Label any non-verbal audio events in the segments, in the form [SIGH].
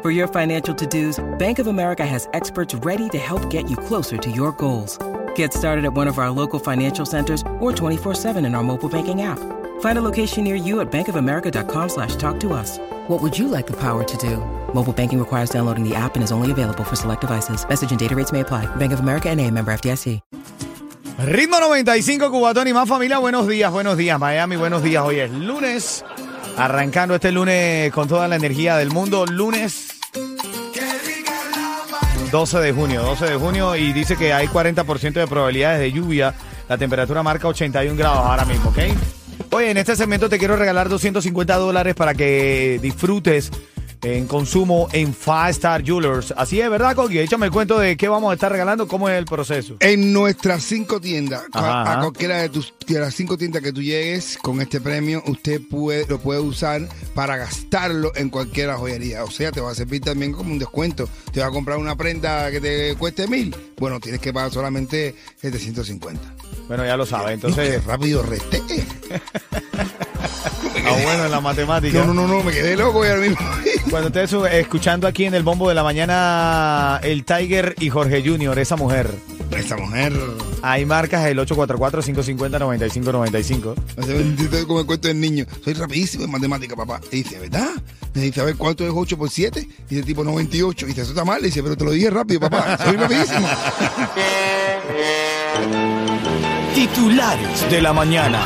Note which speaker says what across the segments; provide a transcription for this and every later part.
Speaker 1: For your financial to dos, Bank of America has experts ready to help get you closer to your goals. Get started at one of our local financial centers or 24-7 in our mobile banking app. Find a location near you at bankofamerica.com slash talk to us. What would you like the power to do? Mobile banking requires downloading the app and is only available for select devices. Message and data rates may apply. Bank of America and a member FDIC.
Speaker 2: Ritmo 95, Cubatón y más familia. Buenos días, buenos días, Miami. Buenos días. Hoy es lunes. Arrancando este lunes con toda la energía del mundo. Lunes 12 de junio, 12 de junio y dice que hay 40% de probabilidades de lluvia. La temperatura marca 81 grados ahora mismo, ¿ok? Oye, en este segmento te quiero regalar 250 dólares para que disfrutes en consumo en Five Star Jewelers. Así es, ¿verdad, Coqui? Échame el cuento de qué vamos a estar regalando, cómo es el proceso.
Speaker 3: En nuestras cinco tiendas,
Speaker 2: Ajá,
Speaker 3: a, cualquiera de, tus, de las cinco tiendas que tú llegues con este premio, usted puede, lo puede usar para gastarlo en cualquier joyería. O sea, te va a servir también como un descuento. Te va a comprar una prenda que te cueste mil. Bueno, tienes que pagar solamente 750.
Speaker 2: Bueno, ya lo sabes, entonces,
Speaker 3: rápido resté. [LAUGHS]
Speaker 2: ah, bueno en la matemática.
Speaker 3: No, no, no, no, me quedé loco y ahora mismo.
Speaker 2: Cuando ustedes su- escuchando aquí en el bombo de la mañana, el Tiger y Jorge Junior, esa mujer.
Speaker 3: Esta mujer.
Speaker 2: Ahí marcas el 844-550-9595.
Speaker 3: No sé, bendito como el cuento del niño. Soy rapidísimo en matemática, papá. Y dice, ¿verdad? Me dice, a ver, ¿cuánto es 8 por 7? Dice, tipo 98. Y dice, eso está mal. Le dice, pero te lo dije rápido, papá. Soy rapidísimo. [LAUGHS]
Speaker 2: Titulares de la mañana.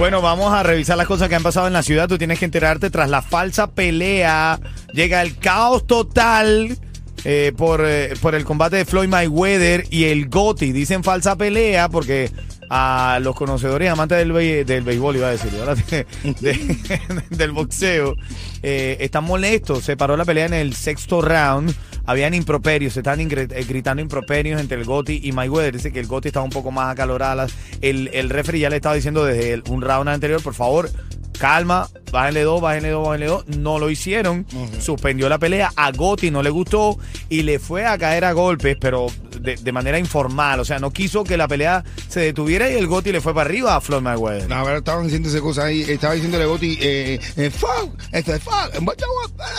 Speaker 2: Bueno, vamos a revisar las cosas que han pasado en la ciudad. Tú tienes que enterarte tras la falsa pelea. Llega el caos total eh, por, eh, por el combate de Floyd Mayweather y el Gotti. Dicen falsa pelea porque a los conocedores amantes del, be- del béisbol, iba a decir, [LAUGHS] del boxeo, eh, están molestos. Se paró la pelea en el sexto round. Habían improperios, se están ingre- eh, gritando improperios entre el Gotti y Mayweather. Dice que el Gotti estaba un poco más acalorado. El, el referee ya le estaba diciendo desde el- un round anterior, por favor, calma, bájenle dos, bájenle dos, bájenle dos. No lo hicieron. Suspendió la pelea. A Gotti no le gustó y le fue a caer a golpes, pero de, de manera informal. O sea, no quiso que la pelea se detuviera y el Gotti le fue para arriba a Floyd Mayweather.
Speaker 3: No, ahora estaban diciéndose cosas ahí. Estaba diciéndole Goti, eh, eh, fuck, este es fuck.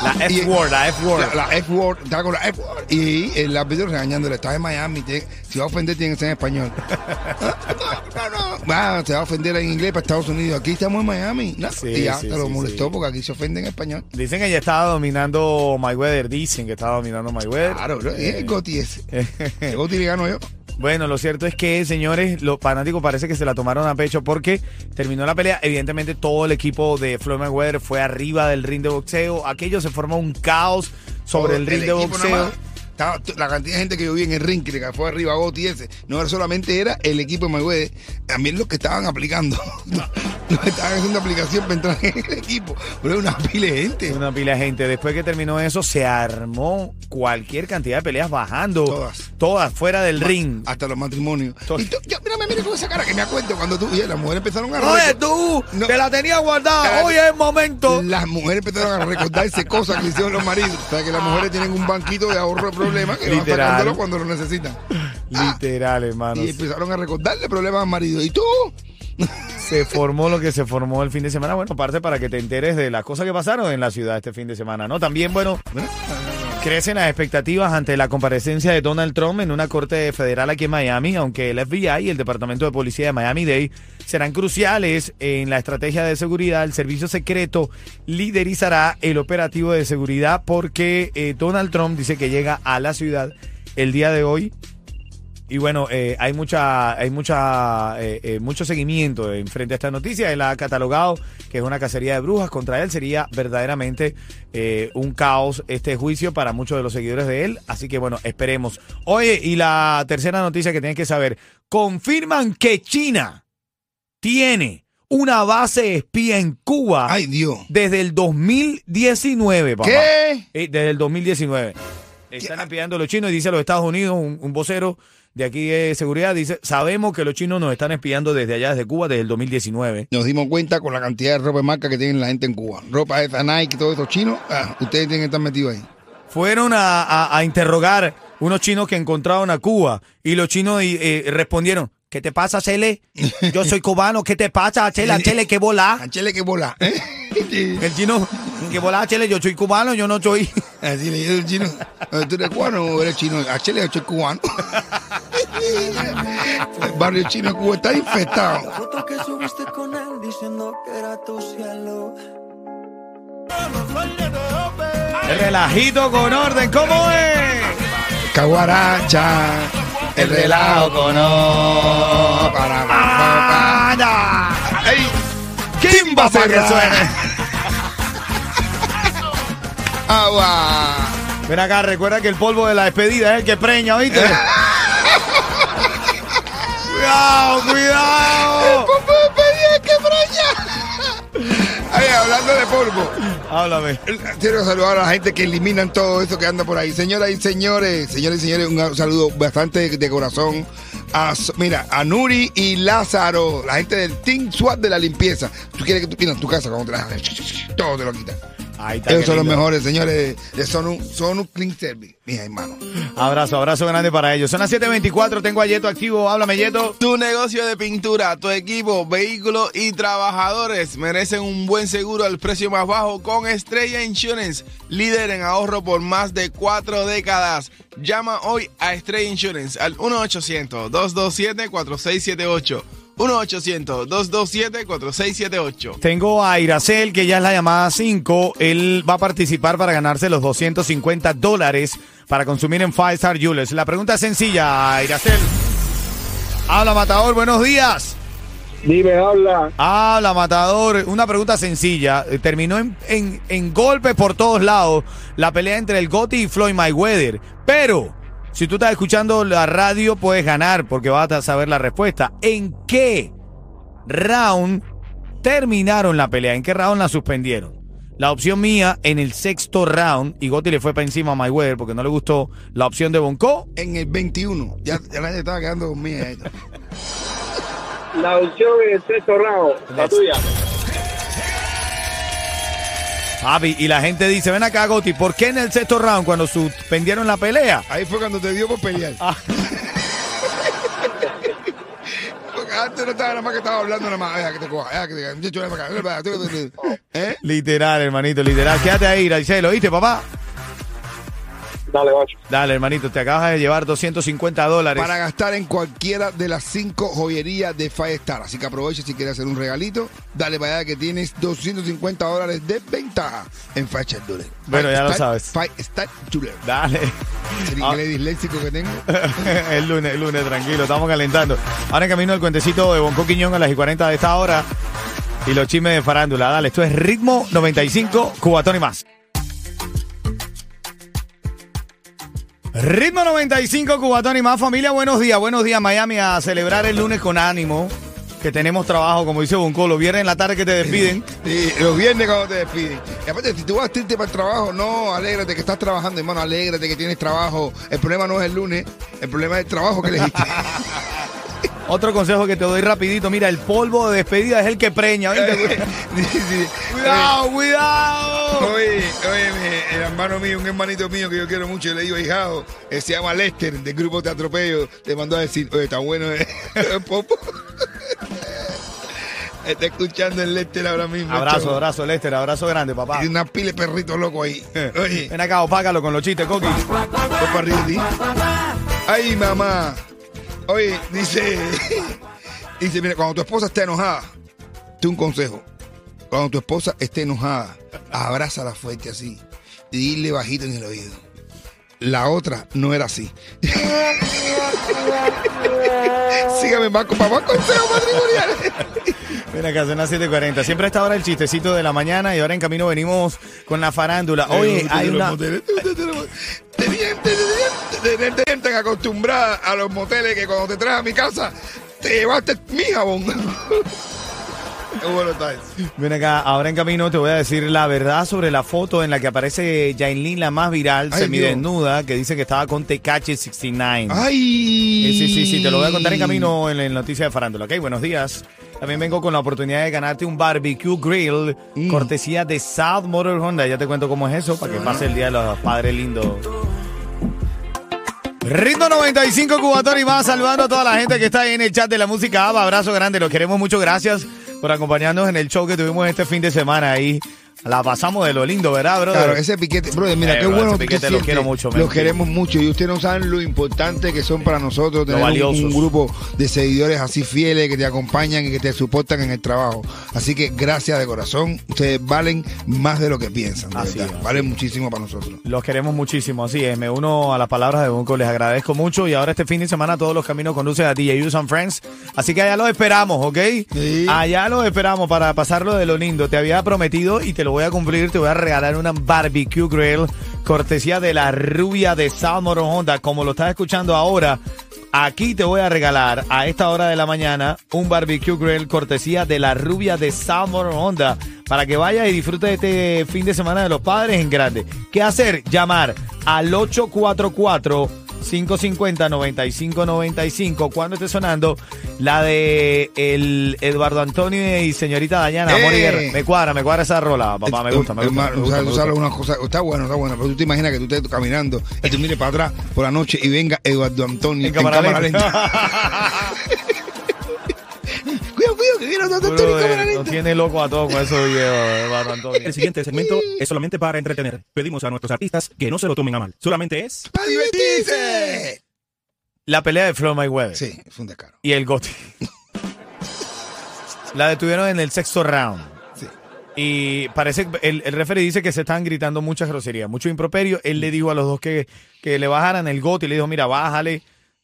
Speaker 2: La F-word, la F-word.
Speaker 3: La, la F-word, estaba con la F-word. Y el árbitro regañándole, estás en Miami, te- si va a ofender tiene que ser en español. [LAUGHS] no, no, no. Ah, te va a ofender en inglés para Estados Unidos. Aquí estamos en Miami. No,
Speaker 2: Sí,
Speaker 3: y ya
Speaker 2: sí,
Speaker 3: te lo
Speaker 2: sí,
Speaker 3: molestó porque aquí se ofende en español.
Speaker 2: Dicen que ya estaba dominando Mayweather. Dicen que estaba dominando Mayweather.
Speaker 3: Claro, bro.
Speaker 2: Eh,
Speaker 3: el Goti ese. [LAUGHS] El Goti le gano yo.
Speaker 2: Bueno, lo cierto es que, señores, los fanáticos parece que se la tomaron a pecho porque terminó la pelea. Evidentemente, todo el equipo de Floyd Mayweather fue arriba del ring de boxeo. Aquello se formó un caos sobre el ring de boxeo.
Speaker 3: Estaba la cantidad de gente que yo vi en el ring que le fue arriba a Gotti ese, no era solamente era el equipo de Mayweather, también los que estaban aplicando, [LAUGHS] los que estaban haciendo aplicación para entrar en el equipo, pero era una pila de gente.
Speaker 2: Una pila de gente. Después que terminó eso, se armó cualquier cantidad de peleas bajando.
Speaker 3: Todas.
Speaker 2: Todas fuera del ring.
Speaker 3: Hasta los matrimonios.
Speaker 2: Todo.
Speaker 3: Y tú, yo, mírame, mira con esa cara que me acuerdo cuando tú y las mujeres empezaron a
Speaker 2: Oye, tú,
Speaker 3: No.
Speaker 2: que la tenía guardada. Hoy es el momento.
Speaker 3: Las mujeres empezaron a recordarse cosas que hicieron los maridos. O sea que las mujeres tienen un banquito de ahorro de problemas que van
Speaker 2: Literal.
Speaker 3: sacándolo cuando lo necesitan. [LAUGHS]
Speaker 2: Literal, hermano.
Speaker 3: Y empezaron a recordarle problemas al marido. ¿Y tú? [LAUGHS]
Speaker 2: se formó lo que se formó el fin de semana. Bueno, parte para que te enteres de las cosas que pasaron en la ciudad este fin de semana, ¿no? También, bueno, crecen las expectativas ante la comparecencia de Donald Trump en una corte federal aquí en Miami, aunque el FBI y el Departamento de Policía de Miami-Dade serán cruciales en la estrategia de seguridad. El servicio secreto liderizará el operativo de seguridad porque eh, Donald Trump dice que llega a la ciudad el día de hoy y bueno, eh, hay mucha, hay mucha, eh, eh, mucho seguimiento en frente a esta noticia. Él ha catalogado que es una cacería de brujas contra él. Sería verdaderamente eh, un caos este juicio para muchos de los seguidores de él. Así que bueno, esperemos. Oye, y la tercera noticia que tienes que saber. Confirman que China tiene una base espía en Cuba
Speaker 3: Ay, Dios.
Speaker 2: desde el 2019, papá.
Speaker 3: ¿Qué?
Speaker 2: Eh, desde el 2019. Están espiando a los chinos y dice a los Estados Unidos, un, un vocero de aquí de seguridad, dice, sabemos que los chinos nos están espiando desde allá, desde Cuba, desde el 2019.
Speaker 3: Nos dimos cuenta con la cantidad de ropa de marca que tienen la gente en Cuba. Ropa esa Nike y todos esos chinos. ah, ustedes tienen que estar metidos ahí.
Speaker 2: Fueron a, a- a interrogar unos chinos que encontraron a Cuba y los chinos eh, respondieron, ¿qué te pasa, Chele? Yo soy cubano, ¿qué te pasa, Chele? [LAUGHS] Chele, ¿qué bola?
Speaker 3: Anchele que bola. ¿eh? [LAUGHS]
Speaker 2: El chino, ¿qué bola, Chele? Yo soy cubano, yo no soy...
Speaker 3: Así le el chino. "Eh, ¿Tú eres cubano o eres chino? Anchele, yo soy cubano. [LAUGHS] el barrio chino Cuba está infestado.
Speaker 4: Foto que subiste con él diciendo que era tu cielo.
Speaker 2: El relajito con orden, ¿cómo es?
Speaker 3: Caguaracha. El relajo con oro. Para. ¡Ey! ¿Quién va a
Speaker 2: Para que suene. [LAUGHS]
Speaker 3: Agua.
Speaker 2: Ven acá, recuerda que el polvo de la despedida es el que preña, ¿oíste? [LAUGHS] cuidado, cuidado.
Speaker 3: Ay, hablando de polvo.
Speaker 2: Háblame.
Speaker 3: Quiero saludar a la gente que eliminan todo eso que anda por ahí. Señoras y señores, señores y señores, un saludo bastante de corazón. A, mira, a Nuri y Lázaro, la gente del Team SWAT de la limpieza. Tú quieres que tú pidas en tu casa cuando te la todo te lo quitan.
Speaker 2: Ahí está.
Speaker 3: Ellos son los mejores, señores. de Son un, son un clean service, mis hermanos.
Speaker 2: Abrazo, abrazo grande para ellos. Son las 7.24, tengo a Yeto activo. Háblame, Yeto.
Speaker 5: Tu negocio de pintura, tu equipo, vehículos y trabajadores merecen un buen seguro al precio más bajo con Estrella Insurance, líder en ahorro por más de cuatro décadas. Llama hoy a Estrella Insurance al 1-800-227-4678. 1-800-227-4678.
Speaker 2: Tengo a Iracel, que ya es la llamada 5. Él va a participar para ganarse los 250 dólares para consumir en Five Star Jewelers. La pregunta es sencilla, Iracel. Habla, Matador, buenos días.
Speaker 6: Dime, habla.
Speaker 2: Habla, Matador. Una pregunta sencilla. Eh, Terminó en, en, en golpes por todos lados la pelea entre el Gotti y Floyd Mayweather. Pero, si tú estás escuchando la radio, puedes ganar porque vas a saber la respuesta. ¿En qué round terminaron la pelea? ¿En qué round la suspendieron? La opción mía en el sexto round, y Gotti le fue para encima a Mayweather porque no le gustó la opción de Bonco.
Speaker 3: En el 21, ya, ya la gente estaba quedando ahí.
Speaker 6: La opción en el sexto round, la tuya.
Speaker 2: Papi, y la gente dice, ven acá, Gotti, ¿por qué en el sexto round cuando suspendieron la pelea?
Speaker 3: Ahí fue cuando te dio por pelear.
Speaker 2: Ah. [LAUGHS]
Speaker 3: Antes no estaba nada más que estaba hablando nada más. Deja que te coja, deja que te acá. [LAUGHS] ¿Eh?
Speaker 2: Literal, hermanito, literal. Quédate ahí, Raizel, ¿oíste, papá?
Speaker 6: Dale, macho.
Speaker 2: Dale, hermanito, te acabas de llevar 250 dólares.
Speaker 3: Para gastar en cualquiera de las cinco joyerías de Five Star. Así que aprovecha si quieres hacer un regalito. Dale para allá que tienes 250 dólares de ventaja en Five Star Jewelry.
Speaker 2: Bueno,
Speaker 3: Five
Speaker 2: ya lo sabes.
Speaker 3: Five Star Jewelry.
Speaker 2: Dale.
Speaker 3: Es el
Speaker 2: Ah.
Speaker 3: inglés disléxico que tengo. [LAUGHS]
Speaker 2: el lunes, el lunes, tranquilo, estamos calentando. Ahora en camino el cuentecito de Bonco Quiñón a las y 40 de esta hora. Y los chismes de farándula. Dale, esto es Ritmo 95, Cubatón y más. Ritmo 95, Cubatón y más. Familia, buenos días, buenos días, Miami, a celebrar el lunes con ánimo. Que tenemos trabajo, como dice Bonco, los viernes en la tarde que te despiden.
Speaker 3: Sí, los viernes cuando te despiden. Y aparte, si tú vas triste para el trabajo, no, alégrate que estás trabajando, hermano, alégrate que tienes trabajo. El problema no es el lunes, el problema es el trabajo que elegiste. [LAUGHS]
Speaker 2: Otro consejo que te doy rapidito, mira, el polvo de despedida es el que preña. ¿oíste? [LAUGHS]
Speaker 3: Sí, sí.
Speaker 2: cuidado, cuidado.
Speaker 3: Oye, oye, el hermano mío, un hermanito mío que yo quiero mucho, le digo hijado, eh, se llama Lester, del grupo Te Atropello, te mandó a decir, oye, está bueno eh, [LAUGHS] el popo. Está escuchando el Lester ahora mismo.
Speaker 2: Abrazo,
Speaker 3: chavo.
Speaker 2: abrazo, Lester, abrazo grande, papá.
Speaker 3: Y una pila de perritos locos ahí. [LAUGHS] Oye,
Speaker 2: Ven acá, opácalo con los chistes, Coqui.
Speaker 3: Ay, mamá. Oye, dice, [LAUGHS] dice, mira, cuando tu esposa esté enojada, te un consejo. Cuando tu esposa esté enojada, abrázala fuerte así y dile bajito en el oído. La otra no era así. [LAUGHS] Sígame más con más consejos matrimoniales.
Speaker 2: Ven acá, son las 7.40. Siempre a esta hora el chistecito de la mañana y ahora en camino venimos con la farándula. Oye, hay una...
Speaker 3: te- te- te- te- te- te- te tienen tan acostumbrada a los moteles que cuando te traes a mi casa te llevaste mi jabón. Qué bueno está eso.
Speaker 2: Ven acá, ahora en camino te voy a decir la verdad sobre la foto en la que aparece Jailin, la más viral,
Speaker 3: Ay,
Speaker 2: semidesnuda, que dice que estaba con Tecachi 69.
Speaker 3: ¡Ay!
Speaker 2: Sí, sí, sí, sí, te lo voy a contar en camino en la noticia de Farándula. Ok, buenos días. También vengo con la oportunidad de ganarte un barbecue grill,
Speaker 3: Mm.
Speaker 2: cortesía de South Motor Honda. Ya te cuento cómo es eso, para que pase el día de los padres lindos. Ritmo 95 Cubatón y más, saludando a toda la gente que está ahí en el chat de la música ABBA. Abrazo grande, los queremos mucho. Gracias por acompañarnos en el show que tuvimos este fin de semana ahí. La pasamos de lo lindo, ¿verdad, brother?
Speaker 3: Claro, ese piquete, brother, mira,
Speaker 2: Eh,
Speaker 3: qué
Speaker 2: bro,
Speaker 3: bueno
Speaker 2: ese
Speaker 3: que
Speaker 2: piquete lo quiero mucho,
Speaker 3: Lo
Speaker 2: men.
Speaker 3: queremos mucho y ustedes no saben lo importante que son para nosotros tener un, grupo de seguidores así fieles que te acompañan y que te soportan en el trabajo. Así que gracias de corazón, ustedes valen más de lo que piensan,
Speaker 2: Así
Speaker 3: verdad.
Speaker 2: es.
Speaker 3: Valen muchísimo para nosotros.
Speaker 2: Los queremos muchísimo, así es. Me uno a las palabras de Bunko, les agradezco mucho. Y ahora este fin de semana todos los caminos conducen a DJ Use and Friends. Así que allá los esperamos, ¿ok?
Speaker 3: Sí.
Speaker 2: Allá los esperamos para pasarlo de lo lindo. Te había prometido y te lo voy a cumplir. Te voy a regalar una barbecue grill cortesía de la rubia de Motor Honda. Como lo estás escuchando ahora, aquí te voy a regalar a esta hora de la mañana un barbecue grill cortesía de la rubia de Motor Honda para que vayas y disfrutes este fin de semana de los padres en grande. ¿Qué hacer? Llamar al 844 550-9595 cuando esté sonando la de el Eduardo Antonio y señorita Dayana.
Speaker 3: ¡Eh!
Speaker 2: guerra. Me cuadra, me cuadra esa rola, papá, me gusta, me gusta. Me gusta,
Speaker 3: tú
Speaker 2: me
Speaker 3: sabes
Speaker 2: gusta.
Speaker 3: una cosa, está bueno, está bueno, pero tú te imaginas que tú estés caminando y tú mires para atrás por la noche y venga Eduardo Antonio
Speaker 2: En cámara lenta. [LAUGHS]
Speaker 3: cuidado, cuidado, que viene Eduardo Antonio en cámara
Speaker 2: Brother,
Speaker 3: lenta.
Speaker 2: Nos tiene loco a todos con esos videos, Eduardo Antonio.
Speaker 7: El siguiente segmento es solamente para entretener. Pedimos a nuestros artistas que no se lo tomen a mal. Solamente es
Speaker 3: ¡Para divertirse!
Speaker 2: La pelea de Floyd Mayweather
Speaker 3: Sí, es un descaro.
Speaker 2: y el Gotti. la detuvieron en el sexto round.
Speaker 3: Sí.
Speaker 2: Y parece que el, el referee dice que se están gritando muchas groserías, mucho improperio. Él le dijo a los dos que, que le bajaran el Goti, le dijo, mira, bájale.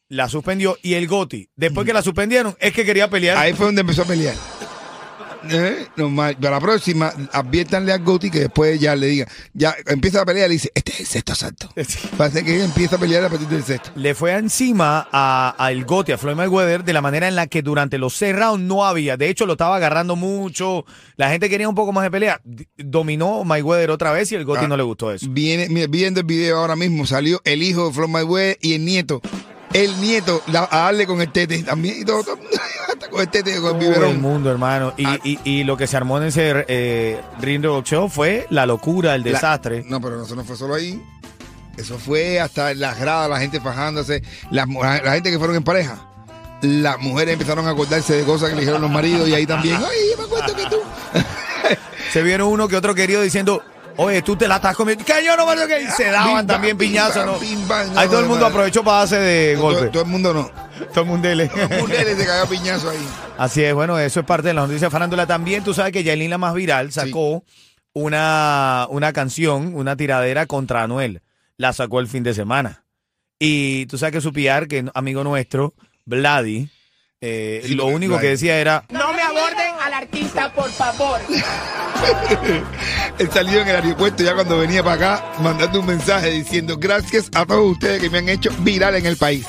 Speaker 2: La suspendió y el Goti, después que la suspendieron, es que quería pelear.
Speaker 3: Ahí fue donde empezó a pelear. ¿Eh? Normal. Para la próxima, adviértanle a Goti que después ya le diga, ya empieza a pelear y le dice, este es el sexto asalto. Parece que ella empieza a pelear a partir del sexto.
Speaker 2: Le fue encima a, a el Gotti, a Floyd Mayweather, de la manera en la que durante los seis rounds no había. De hecho, lo estaba agarrando mucho. La gente quería un poco más de pelea. Dominó Mayweather otra vez y el Gotti
Speaker 3: Ah.
Speaker 2: no le gustó eso.
Speaker 3: Viene, mira, viendo el video ahora mismo, salió el hijo de Floyd Mayweather y el nieto. El nieto la- a darle con el tete también y todo, todo mundo hasta con
Speaker 2: Todo el mundo, hermano. Y,
Speaker 3: Ah.
Speaker 2: y- y lo que se armó en ese eh, ring boxeo fue la locura, el
Speaker 3: La-
Speaker 2: desastre.
Speaker 3: no, pero eso no fue solo ahí. Eso fue hasta las gradas, la gente fajándose, la, la gente que fueron en pareja. Las mujeres empezaron a acordarse de cosas que le dijeron los maridos y ahí también. Ay, yo me acuerdo que tú. [LAUGHS]
Speaker 2: Se vieron uno que otro querido diciendo, oye, tú te la estás comiendo. Que yo no me lo que y se daban
Speaker 3: Bim,
Speaker 2: también piñazos, ¿no?
Speaker 3: bim, bam, no,
Speaker 2: Ahí todo el mundo aprovechó para darse de golpe.
Speaker 3: todo el mundo no.
Speaker 2: Todo el mundo le-
Speaker 3: Mujeres se cagó piñazo ahí.
Speaker 2: Así es, bueno, eso es parte de la noticia farándula. También tú sabes que Yailin la más viral sacó una, una canción, una tiradera contra Anuel. La sacó el fin de semana. Y tú sabes que su PR, que es amigo nuestro, Vladi, eh,
Speaker 3: Sí,
Speaker 2: lo único
Speaker 3: Vladi-
Speaker 2: que decía era,
Speaker 8: No me aborden al artista, por favor. [LAUGHS]
Speaker 3: Él salió en el aeropuerto ya cuando venía para acá mandando un mensaje diciendo gracias a todos ustedes que me han hecho viral en el país.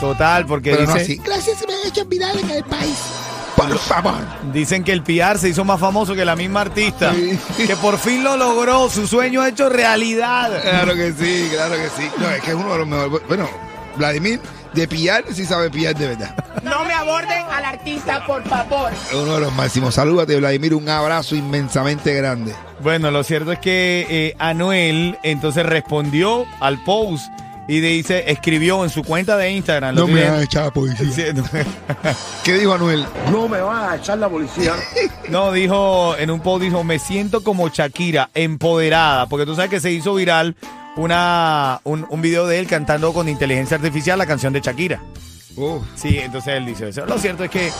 Speaker 2: Total, porque
Speaker 3: Pero no
Speaker 2: dice-
Speaker 3: así. Gracias me han hecho viral en el país. Por favor.
Speaker 2: dicen que el PR se hizo más famoso que la misma artista.
Speaker 3: Sí.
Speaker 2: Que por fin lo logró, su sueño hecho realidad.
Speaker 3: Claro que sí, claro que sí. No, es que es uno de los mejores. Bueno, Vladimir, de pillar, sí sabe pillar de verdad.
Speaker 8: No me aborden al artista, por favor.
Speaker 3: Es uno de los máximos. Salúdate, Vladimir. Un abrazo inmensamente grande.
Speaker 2: Bueno, lo cierto es que eh, Anuel entonces respondió al post y dice, escribió en su cuenta de Instagram.
Speaker 3: No me van a echar a policía.
Speaker 2: Sí, no. [LAUGHS]
Speaker 3: ¿Qué dijo Anuel?
Speaker 6: No me van a echar la policía. [LAUGHS]
Speaker 2: No, dijo, en un post dijo, me siento como Shakira, empoderada, porque tú sabes que se hizo viral una, un, un video de él cantando con inteligencia artificial la canción de Shakira.
Speaker 3: Uf.
Speaker 2: Sí, entonces él dice eso. Lo cierto es que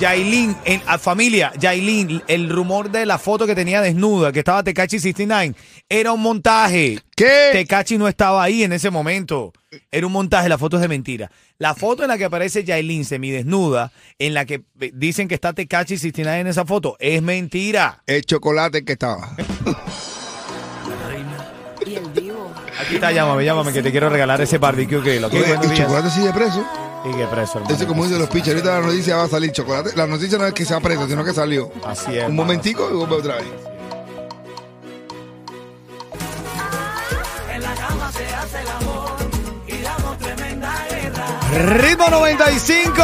Speaker 2: Yailin, en, a familia, Yailin, el rumor de la foto que tenía desnuda, que estaba Tecachi 69, era un montaje.
Speaker 3: ¿Qué?
Speaker 2: Tecachi no estaba ahí en ese momento. Era un montaje, la foto es de mentira. La foto en la que aparece Yailin semidesnuda, en la que dicen que está Tecachi 69 en esa foto, es mentira.
Speaker 3: El chocolate que estaba.
Speaker 2: Aquí está, llámame, llámame, que te quiero regalar ese barbecue que lo que
Speaker 3: el chocolate sigue preso.
Speaker 2: Y que preso, hermano.
Speaker 3: Ese como dicen los pichos, ahorita la noticia va a salir chocolate. La noticia no es que sea preso, sino que salió.
Speaker 2: Así es.
Speaker 3: Un momentico y vuelve otra vez.
Speaker 2: Ritmo 95.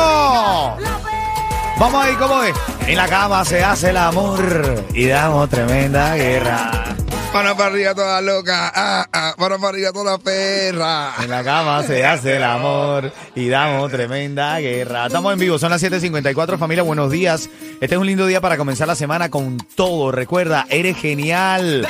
Speaker 2: Vamos ahí, ¿cómo es? En la cama se hace el amor y damos tremenda guerra.
Speaker 3: Mano para arriba toda loca, ah, ah, mano para arriba toda perra.
Speaker 2: En la cama se hace el amor y damos tremenda guerra. Estamos en vivo, son las 7:54, familia. Buenos días. Este es un lindo día para comenzar la semana con todo. Recuerda, eres genial.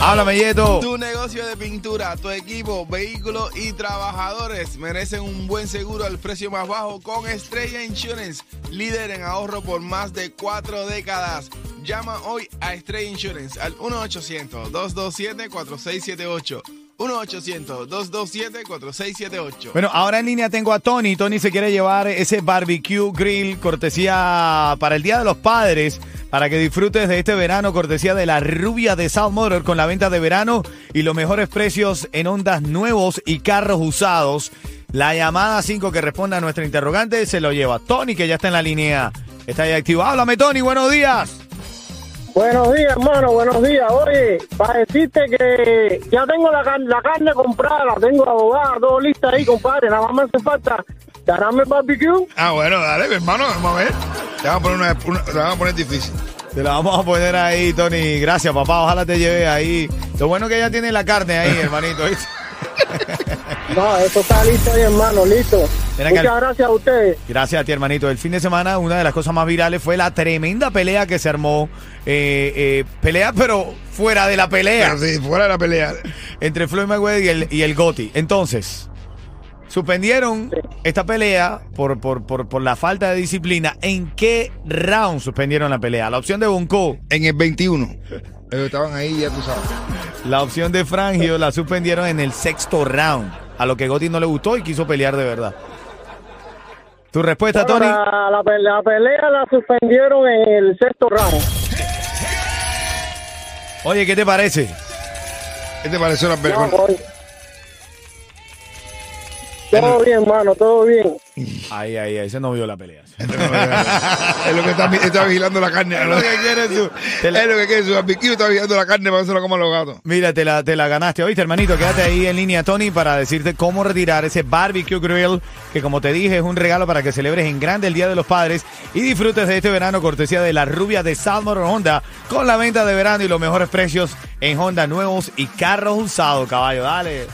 Speaker 2: Háblame, Yeto.
Speaker 5: Tu negocio de pintura, tu equipo, vehículos y trabajadores merecen un buen seguro al precio más bajo con Estrella Insurance, líder en ahorro por más de cuatro décadas. Llama hoy a Estrella Insurance al 1-800-227-4678. 1-800-227-4678.
Speaker 2: Bueno, ahora en línea tengo a Tony. Tony se quiere llevar ese barbecue grill cortesía para el Día de los Padres. Para que disfrutes de este verano, cortesía de la rubia de South Motor con la venta de verano y los mejores precios en ondas nuevos y carros usados. La llamada 5 que responda a nuestra interrogante se lo lleva Tony, que ya está en la línea. Está ahí activo. Háblame, Tony. Buenos días.
Speaker 6: Buenos días, hermano, buenos días. Oye, para decirte que ya tengo la, car- la carne comprada, la tengo abogada, todo lista ahí, compadre. Nada más me hace falta ganarme el barbecue.
Speaker 3: Ah, bueno, dale, mi hermano, vamos a ver. Te van a poner, una, una- te van a poner difícil.
Speaker 2: Te la vamos a poner ahí, Tony. Gracias, papá. Ojalá te lleve ahí. Lo bueno que ya tiene la carne ahí, hermanito. ¿viste?
Speaker 6: No, eso está listo ahí, hermano, listo.
Speaker 2: Mira
Speaker 6: Muchas gracias a ustedes.
Speaker 2: Gracias a ti, hermanito. El fin de semana, una de las cosas más virales fue la tremenda pelea que se armó. eh, eh, pelea, pero fuera de la pelea.
Speaker 3: Pero si fuera de la pelea.
Speaker 2: Entre Floyd Mayweather y el, y el Gotti. Entonces, suspendieron esta pelea por, por, por, por la falta de disciplina. ¿En qué round suspendieron la pelea? La opción de Bonco,
Speaker 3: En el 21. Ellos estaban ahí, ya tú sabes.
Speaker 2: la opción de Frangio la suspendieron en el sexto round. A lo que Gotti no le gustó y quiso pelear de verdad. ¿Tu respuesta,
Speaker 6: Bueno,
Speaker 2: Tony?
Speaker 6: la, la pe- la pelea la suspendieron en el sexto round.
Speaker 2: Oye, ¿qué te parece?
Speaker 3: ¿Qué te pareció la
Speaker 6: coño. Todo bien, hermano, todo bien.
Speaker 2: Ay, ay, ay, ese no vio la pelea. [LAUGHS]
Speaker 3: es lo que está, está vigilando la carne. [LAUGHS] ¿no?
Speaker 2: lo que quiere su- la-
Speaker 3: Es lo que quiere su barbecue, está vigilando la carne para que se la coman los gatos.
Speaker 2: Mira, te la, te la ganaste. Oíste, hermanito, quédate ahí en línea, Tony, para decirte cómo retirar ese barbecue grill, que como te dije, es un regalo para que celebres en grande el Día de los Padres y disfrutes de este verano cortesía de la rubia de Salmon Honda con la venta de verano y los mejores precios en Honda nuevos y carros usados, caballo. Dale.